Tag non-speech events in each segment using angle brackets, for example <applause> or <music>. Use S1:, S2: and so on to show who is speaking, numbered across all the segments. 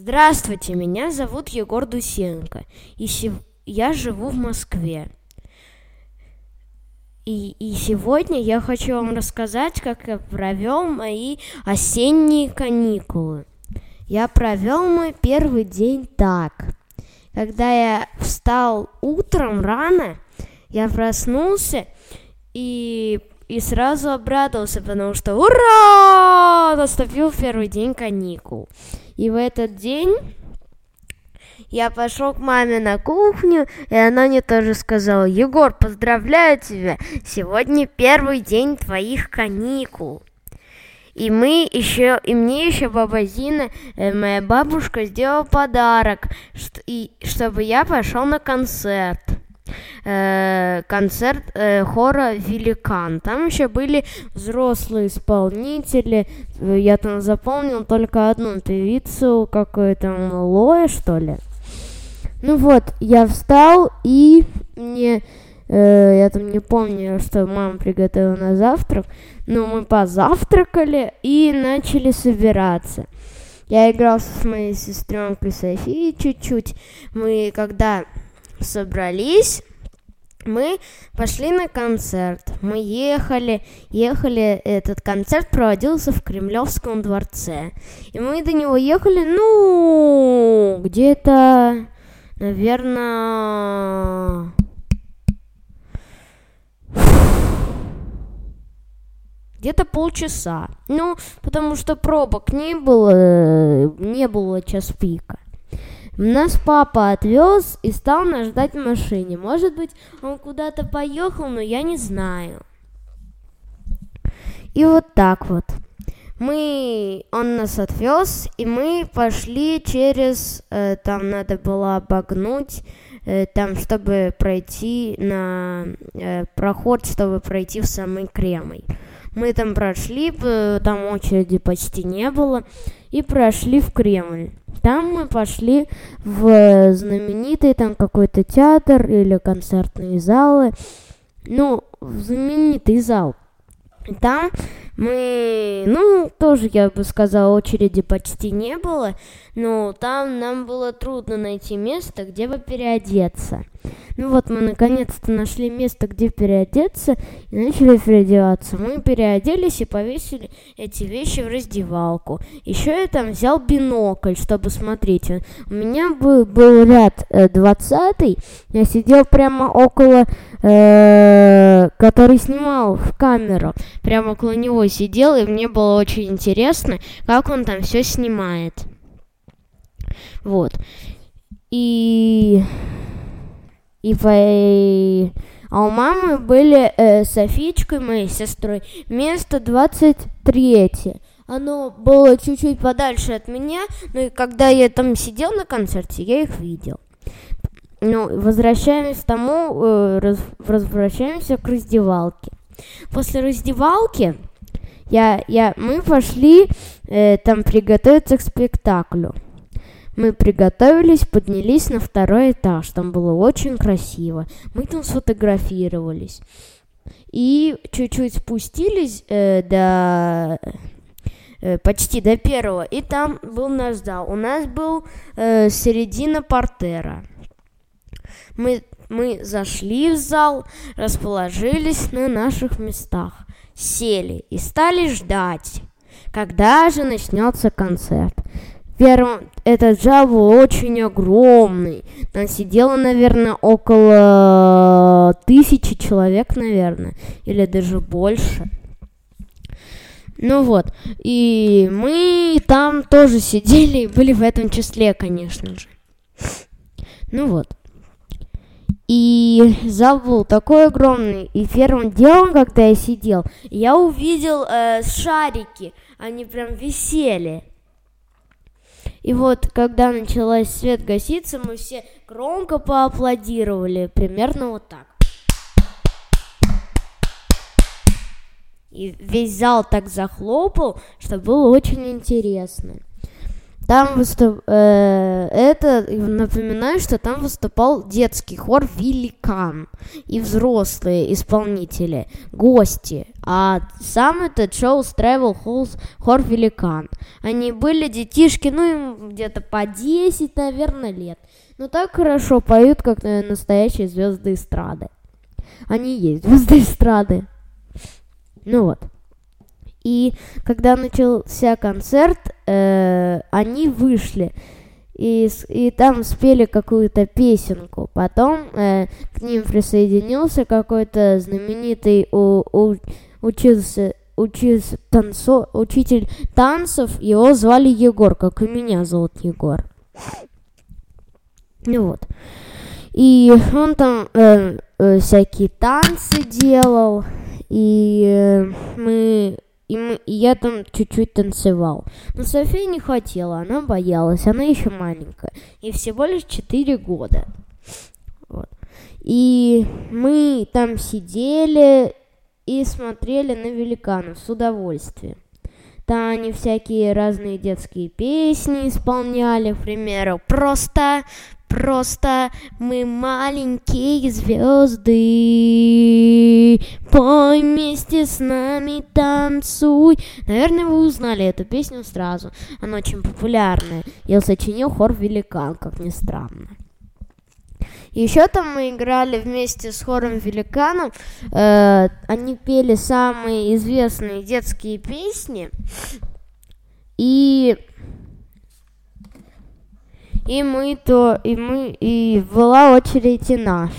S1: Здравствуйте, меня зовут Егор Дусенко, и сев... я живу в Москве. И, и сегодня я хочу вам рассказать, как я провел мои осенние каникулы. Я провел мой первый день так. Когда я встал утром рано, я проснулся и, и сразу обрадовался, потому что ура! Наступил первый день каникул. И в этот день я пошел к маме на кухню, и она мне тоже сказала, Егор, поздравляю тебя, сегодня первый день твоих каникул. И мы еще, и мне еще баба Зина, э, моя бабушка, сделала подарок, что, и, чтобы я пошел на концерт. Э, концерт э, хора «Великан». Там еще были взрослые исполнители. Я там запомнил только одну певицу, какую-то Лоя, что ли. Ну вот, я встал и мне, э, я там не помню, что мама приготовила на завтрак, но мы позавтракали и начали собираться. Я играл с моей сестренкой Софией чуть-чуть. Мы когда собрались, мы пошли на концерт. Мы ехали, ехали, этот концерт проводился в Кремлевском дворце. И мы до него ехали, ну, где-то наверное, где-то полчаса. Ну, потому что пробок не было, не было час пика. Нас папа отвез и стал нас ждать в машине. Может быть, он куда-то поехал, но я не знаю. И вот так вот мы, он нас отвез, и мы пошли через, э, там надо было обогнуть, э, там, чтобы пройти на э, проход, чтобы пройти в самый Кремль. Мы там прошли, там очереди почти не было, и прошли в Кремль. Там мы пошли в знаменитый там какой-то театр или концертные залы, ну, в знаменитый зал. Там мы, ну, тоже, я бы сказала, очереди почти не было, но там нам было трудно найти место, где бы переодеться. Ну вот мы наконец-то нашли место, где переодеться, и начали переодеваться. Мы переоделись и повесили эти вещи в раздевалку. Еще я там взял бинокль, чтобы смотреть. У меня был, был ряд э, 20 я сидел прямо около, э, который снимал в камеру. Прямо около него сидел, и мне было очень интересно, как он там все снимает. Вот. И и по... А у мамы были э, Софичкой, моей сестрой, место 23. Оно было чуть-чуть подальше от меня, но и когда я там сидел на концерте, я их видел. Ну, возвращаемся к тому, э, раз, возвращаемся к раздевалке. После раздевалки я, я, мы пошли э, там приготовиться к спектаклю. Мы приготовились, поднялись на второй этаж. Там было очень красиво. Мы там сфотографировались. И чуть-чуть спустились э, до э, почти до первого. И там был наш зал. У нас был э, середина портера. Мы, мы зашли в зал, расположились на наших местах, сели и стали ждать, когда же начнется концерт. Первым, этот зал был очень огромный. Там сидело, наверное, около тысячи человек, наверное, или даже больше. Ну вот, и мы там тоже сидели и были в этом числе, конечно же. Ну вот. И зал был такой огромный. И первым делом, когда я сидел, я увидел э, шарики. Они прям висели. И вот, когда началась свет гаситься, мы все громко поаплодировали, примерно вот так. И весь зал так захлопал, что было очень интересно. Там выступ... э, это напоминаю, что там выступал детский хор Великан и взрослые исполнители, гости. А сам этот шоу устраивал хор Великан. Они были детишки, ну им где-то по 10, наверное, лет. Но так хорошо поют, как наверное, настоящие звезды эстрады. Они есть звезды эстрады. Ну вот. И когда начался концерт, э, они вышли и, и там спели какую-то песенку. Потом э, к ним присоединился какой-то знаменитый у, у, учился, учился танцо, учитель танцев. Его звали Егор, как и меня зовут Егор. Ну вот. И он там э, э, всякие танцы делал. И э, мы и, мы, и я там чуть-чуть танцевал. Но София не хотела, она боялась, она еще маленькая. И всего лишь 4 года. Вот. И мы там сидели и смотрели на великанов с удовольствием. Там они всякие разные детские песни исполняли, к примеру, просто Просто мы маленькие звезды. Пой вместе с нами, танцуй. Наверное, вы узнали эту песню сразу. Она очень популярная. Ее сочинил хор Великан, как ни странно. Еще там мы играли вместе с хором Великаном. Э, они пели самые известные детские песни. И и мы то, и мы, и была очередь и наша,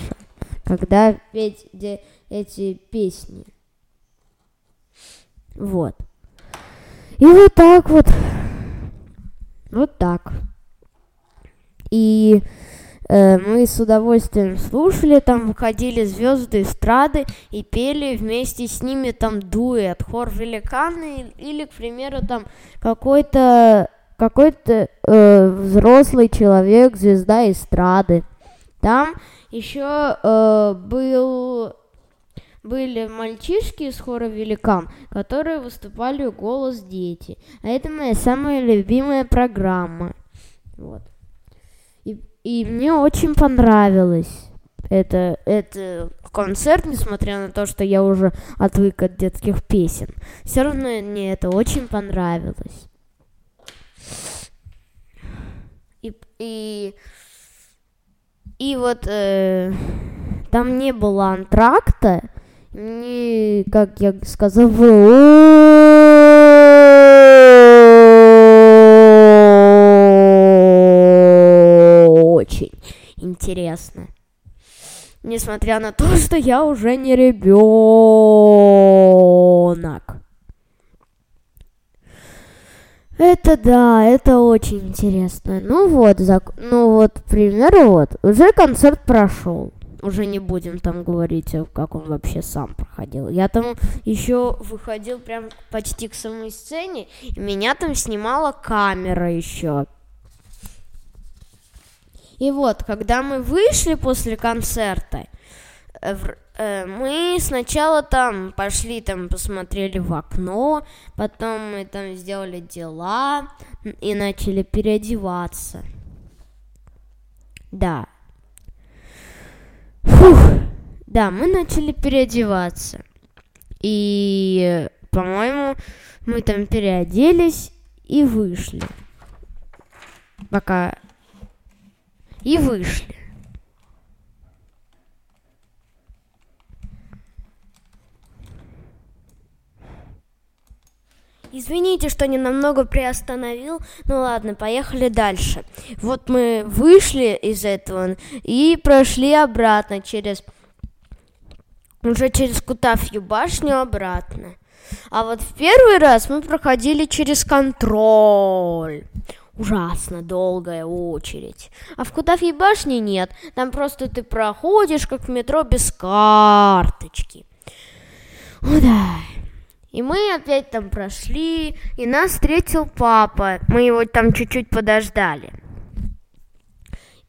S1: когда петь де, эти песни. Вот. И вот так вот. Вот так. И э, мы с удовольствием слушали, там выходили звезды эстрады и пели вместе с ними там дуэт, хор великаны или, к примеру, там какой-то какой-то э, взрослый человек, звезда эстрады. Там еще э, был были мальчишки из хора «Великан», которые выступали «Голос дети». А это моя самая любимая программа. Вот. И, и мне очень понравилось это, это концерт, несмотря на то, что я уже отвык от детских песен. Все равно мне это очень понравилось. И, и, вот э, там не было антракта. Мне, как я сказал, очень интересно. Несмотря на то, что я уже не ребенок. Это да, это очень интересно. Ну вот, зак... ну вот, к примеру, вот, уже концерт прошел. Уже не будем там говорить, как он вообще сам проходил. Я там еще выходил прям почти к самой сцене, и меня там снимала камера еще. И вот, когда мы вышли после концерта, э, Э, мы сначала там пошли, там посмотрели в окно, потом мы там сделали дела и начали переодеваться. Да. Фух. Да, мы начали переодеваться. И, по-моему, мы там переоделись и вышли. Пока... И вышли. Извините, что не намного приостановил. Ну ладно, поехали дальше. Вот мы вышли из этого и прошли обратно через уже через Кутафью башню обратно. А вот в первый раз мы проходили через контроль. Ужасно долгая очередь. А в Кутафьей башне нет. Там просто ты проходишь, как в метро, без карточки. О, да. И мы опять там прошли, и нас встретил папа. Мы его там чуть-чуть подождали.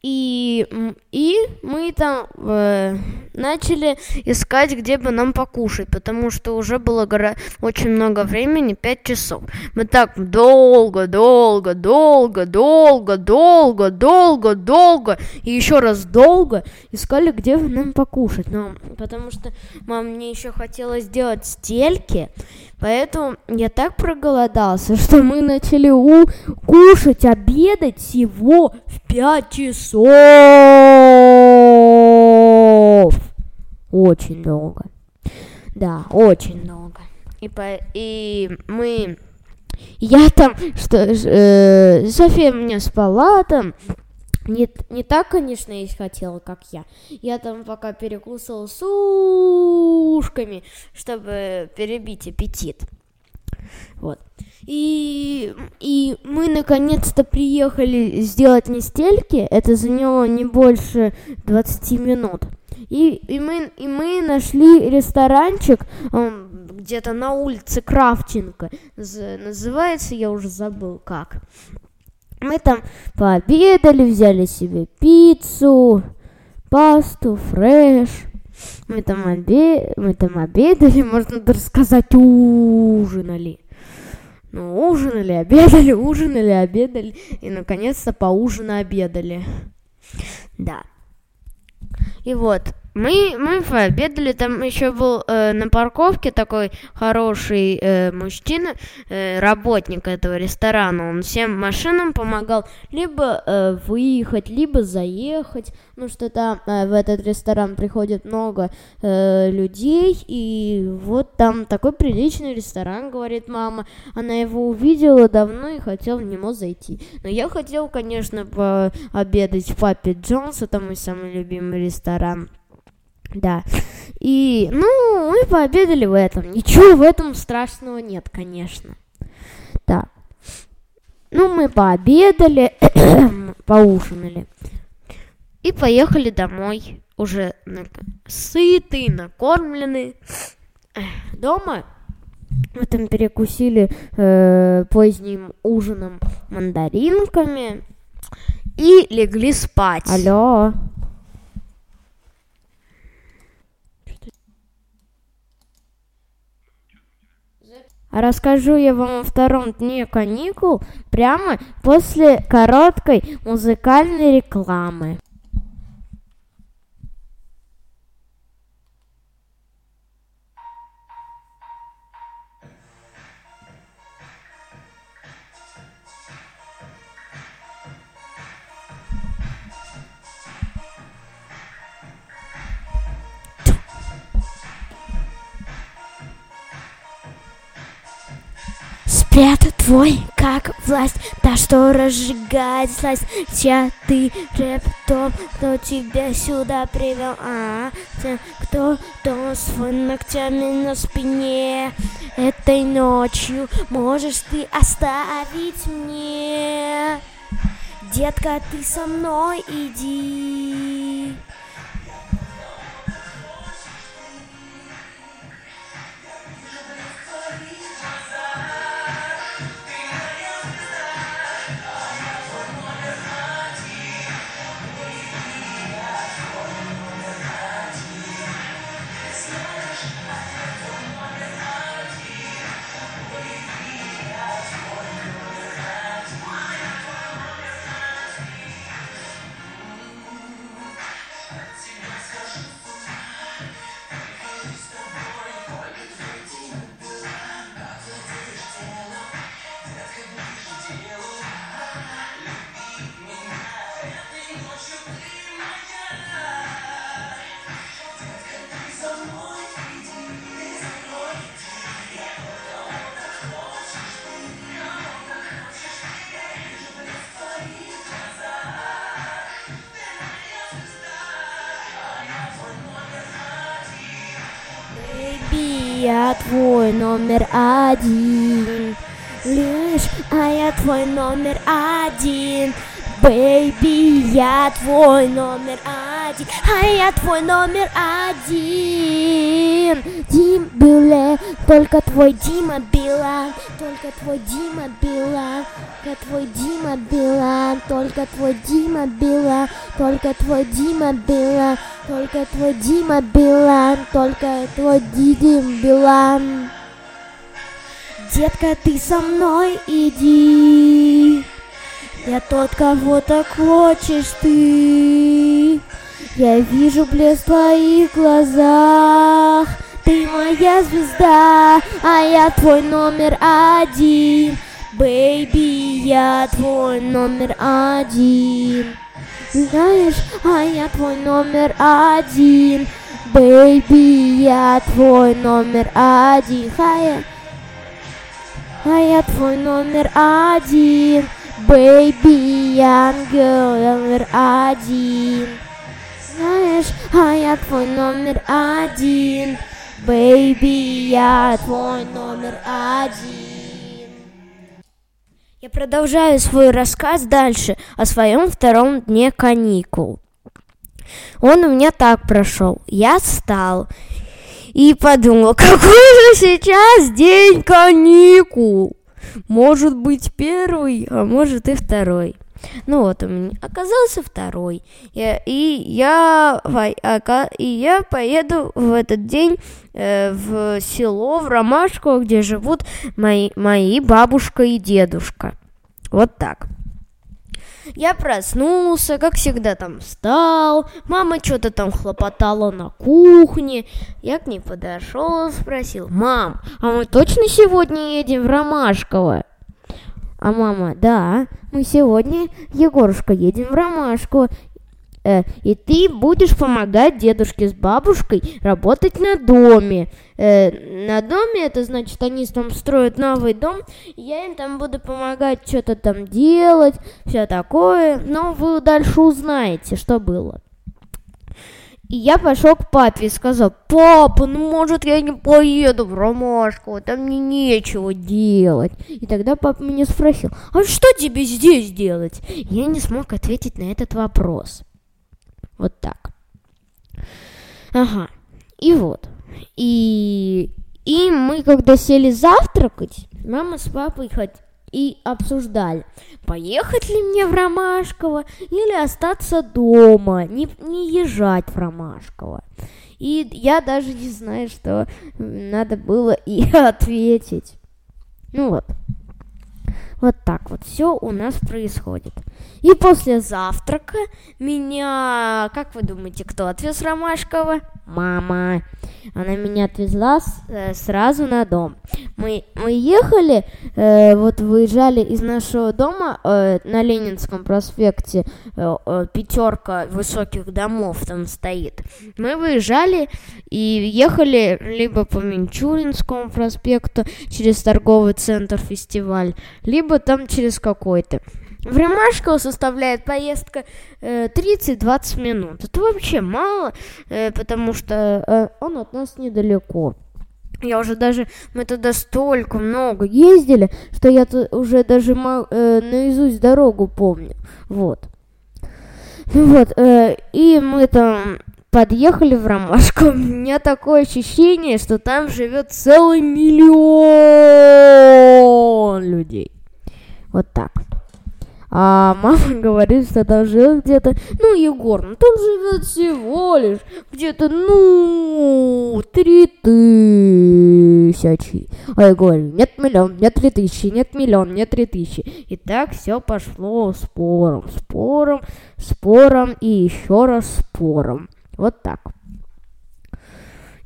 S1: И, и мы там э, начали искать, где бы нам покушать, потому что уже было гора- очень много времени, пять часов. Мы так долго, долго, долго, долго, долго, долго, долго и еще раз долго искали, где бы нам покушать. Но, потому что мам мне еще хотела сделать стельки, поэтому я так проголодался, <laughs> что мы начали у- кушать, обедать всего в пять часов часов. Очень долго. Да, очень долго. И, по, и мы... Я там, что э, София мне спала там, не, не так, конечно, есть хотела, как я. Я там пока перекусывала с ушками, чтобы перебить аппетит. Вот. И, и мы наконец-то приехали сделать не стельки. Это заняло не больше 20 минут. И, и, мы, и мы нашли ресторанчик где-то на улице Крафченко. Называется, я уже забыл как. Мы там пообедали, взяли себе пиццу, пасту, фреш. Мы там, обе... мы там обедали, <laughs> можно даже сказать, ужинали. Ну, ужинали, обедали, <laughs> ужинали, обедали. И, наконец-то, поужина обедали. Да. И вот, мы, мы пообедали, там еще был э, на парковке такой хороший э, мужчина, э, работник этого ресторана. Он всем машинам помогал либо э, выехать, либо заехать. Ну что там э, в этот ресторан приходит много э, людей, и вот там такой приличный ресторан, говорит мама. Она его увидела давно и хотела в него зайти. Но я хотел, конечно, пообедать в Папе Джонс, это мой самый любимый ресторан. Да. И, ну, мы пообедали в этом. Ничего в этом страшного нет, конечно. Да. Ну, мы пообедали, <coughs> поужинали. И поехали домой. Уже сытые, накормленные. Дома мы там перекусили э, поздним ужином мандаринками и легли спать. Алло. Расскажу я вам о втором дне каникул прямо после короткой музыкальной рекламы. Спрятать твой, как власть, та, что разжигает сласть. Чья ты рэп, тот, кто тебя сюда привел, а те, кто то свой ногтями на спине. Этой ночью можешь ты оставить мне. Детка, ты со мной иди. よし! Твой номер один. Лишь, а я твой номер один Бэйби, я твой номер один, а я твой номер один. Дим Бюле, только твой Дима Билан, только твой Дима Билан, только твой Дима Билан, только твой Дима Билан, только твой Дима Билан, только твой Дима Билан, только твой Дидим Билан. Детка, ты со мной иди. Я тот, кого так хочешь ты. Я вижу блеск в твоих глазах. Ты моя звезда, а я твой номер один. Бэйби, я твой номер один. Знаешь, а я твой номер один. Baby, я твой номер один. Хая. А я твой номер один. Baby, ангел номер один. Знаешь, а я твой номер один. Baby, я твой номер один. Я продолжаю свой рассказ дальше о своем втором дне каникул. Он у меня так прошел. Я встал и подумал, <laughs> какой же сейчас день каникул. Может быть первый, а может и второй. Ну вот, у меня оказался второй. Я, и, я, и я поеду в этот день э, в село, в Ромашку, где живут мои, мои бабушка и дедушка. Вот так. Я проснулся, как всегда там встал, мама что-то там хлопотала на кухне. Я к ней подошел, спросил, мам, а мы точно сегодня едем в Ромашково? А мама, да, мы сегодня, Егорушка, едем в Ромашку. Э, и ты будешь помогать дедушке с бабушкой работать на доме. Э, на доме это значит, они там строят новый дом, я им там буду помогать что-то там делать, все такое. Но вы дальше узнаете, что было. И я пошел к папе и сказал, папа, ну может я не поеду в Ромашку, там мне нечего делать. И тогда папа меня спросил, а что тебе здесь делать? Я не смог ответить на этот вопрос. Вот так. Ага. И вот. И, и мы, когда сели завтракать, мама с папой хоть и обсуждали, поехать ли мне в Ромашково или остаться дома, не, не езжать в Ромашково. И я даже не знаю, что надо было и <laughs> ответить. Ну вот. Вот так вот все у нас происходит. И после завтрака меня, как вы думаете, кто отвез Ромашкова? Мама. Она меня отвезла с, э, сразу на дом. Мы, мы ехали, э, вот выезжали из нашего дома э, на Ленинском проспекте, э, э, пятерка высоких домов там стоит. Мы выезжали и ехали либо по Минчуринскому проспекту через торговый центр фестиваль, либо там через какой-то. В Ромашково составляет поездка э, 30-20 минут. Это вообще мало, э, потому что э, он от нас недалеко. Я уже даже, мы туда столько много ездили, что я уже даже э, наизусть дорогу помню. Вот. Ну вот, э, и мы там подъехали в Ромашку. <laughs> У меня такое ощущение, что там живет целый миллион людей. Вот так. А мама <laughs> говорит, что там живет где-то, ну, Егор, ну там живет всего лишь где-то, ну, три тысячи. А я говорю, нет миллион, нет три тысячи, нет миллион, нет три тысячи. И так все пошло спором, спором, спором и еще раз спором. Вот так.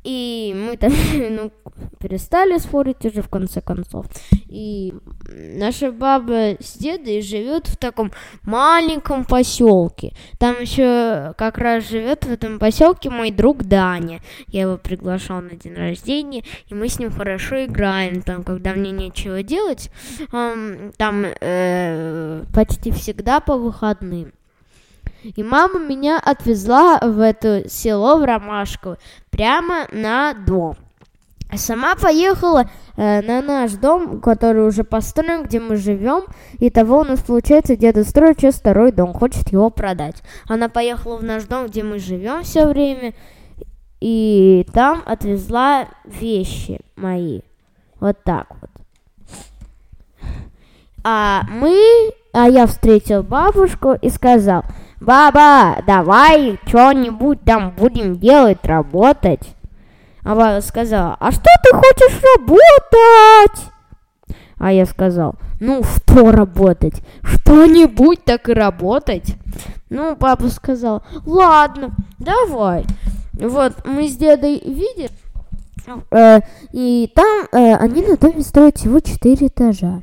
S1: И мы там <laughs> ну, перестали спорить уже в конце концов. И наша баба с дедой живет в таком маленьком поселке. Там еще как раз живет в этом поселке мой друг Даня. Я его приглашал на день рождения, и мы с ним хорошо играем. Там, когда мне нечего делать, там э, почти всегда по выходным. И мама меня отвезла в это село, в Ромашково, прямо на дом. сама поехала э, на наш дом, который уже построен, где мы живем. И того у нас получается деда строит сейчас второй дом, хочет его продать. Она поехала в наш дом, где мы живем все время, и там отвезла вещи мои. Вот так вот. А мы, а я встретил бабушку и сказал, баба, давай что-нибудь там будем делать, работать. А баба сказала, а что ты хочешь работать? А я сказал, ну что работать? Что-нибудь так и работать. Ну, папа сказал, ладно, давай. Вот, мы с дедой видим, э, и там э, они на доме строят всего четыре этажа.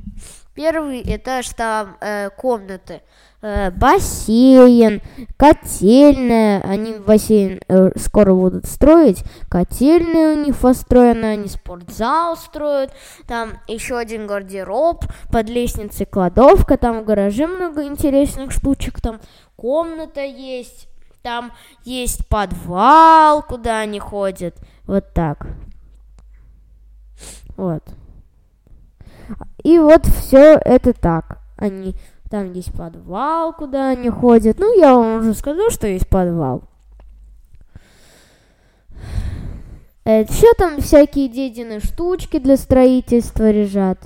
S1: Первый этаж там э, комнаты, э, бассейн, котельная. Они бассейн э, скоро будут строить. Котельная у них построена, они спортзал строят. Там еще один гардероб, под лестницей кладовка, там в гараже много интересных штучек, там комната есть. Там есть подвал, куда они ходят. Вот так. Вот. И вот все это так. Они там есть подвал, куда они ходят. Ну, я вам уже сказал, что есть подвал. Еще там всякие дедины штучки для строительства лежат.